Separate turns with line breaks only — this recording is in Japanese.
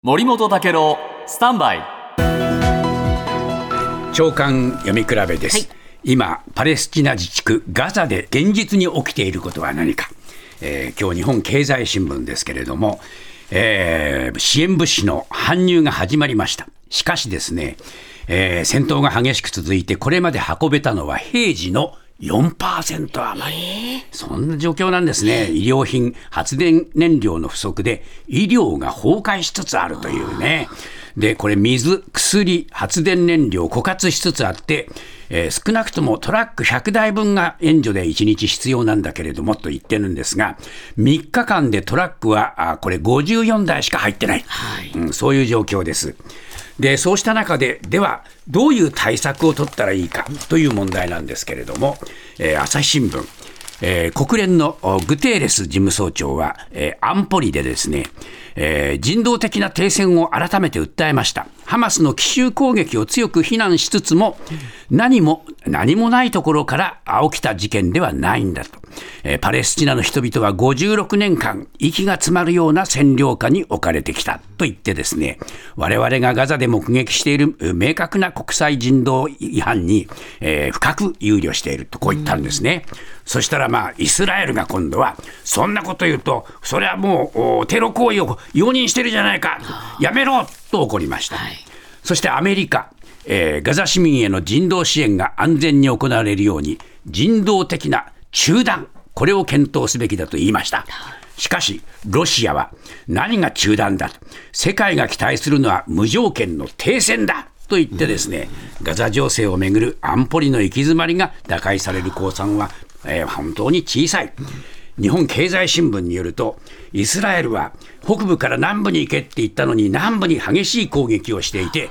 森本武郎スタンバイ。
長官読み比べです、
はい。
今パレスチナ自治区ガザで現実に起きていることは何か、えー今日日本経済新聞ですけれども、えー支援物資の搬入が始まりました。しかしですね、えー戦闘が激しく続いてこれまで運べたのは平時の4%余り、そんな状況なんですね、医療品、発電燃料の不足で、医療が崩壊しつつあるというね、でこれ、水、薬、発電燃料、枯渇しつつあって、えー少なくともトラック100台分が援助で1日必要なんだけれどもと言ってるんですが、3日間でトラックはあこれ54台しか入ってない、うん、そういう状況です。でそうした中で、では、どういう対策を取ったらいいかという問題なんですけれども、えー朝日新聞、えー国連のグテーレス事務総長は、えー安保理でですね、えー人道的な停戦を改めて訴えました。ハマスの奇襲攻撃を強く非難しつつも、何も、何もないところからあ起きた事件ではないんだと。えーパレスチナの人々は56年間、息が詰まるような占領下に置かれてきたと言ってですね、我々がガザで目撃しているえー明確な国際人道違反に、えー深く憂慮しているとこう言ったんですね。そしたらまあ、イスラエルが今度は、そんなこと言うと、それはもうおテロ行為を容認してるじゃないか、やめろと怒りました。そしてアメリカ、えーガザ市民への人道支援が安全に行われるように、人道的な中断、これを検討すべきだと言いました。しかし、ロシアは何が中断だ世界が期待するのは無条件の停戦だと言ってですね、ガザ情勢をめぐる安保理の行き詰まりが打開される公算は、えー本当に小さい。日本経済新聞によると、イスラエルは北部から南部に行けって言ったのに、南部に激しい攻撃をしていて、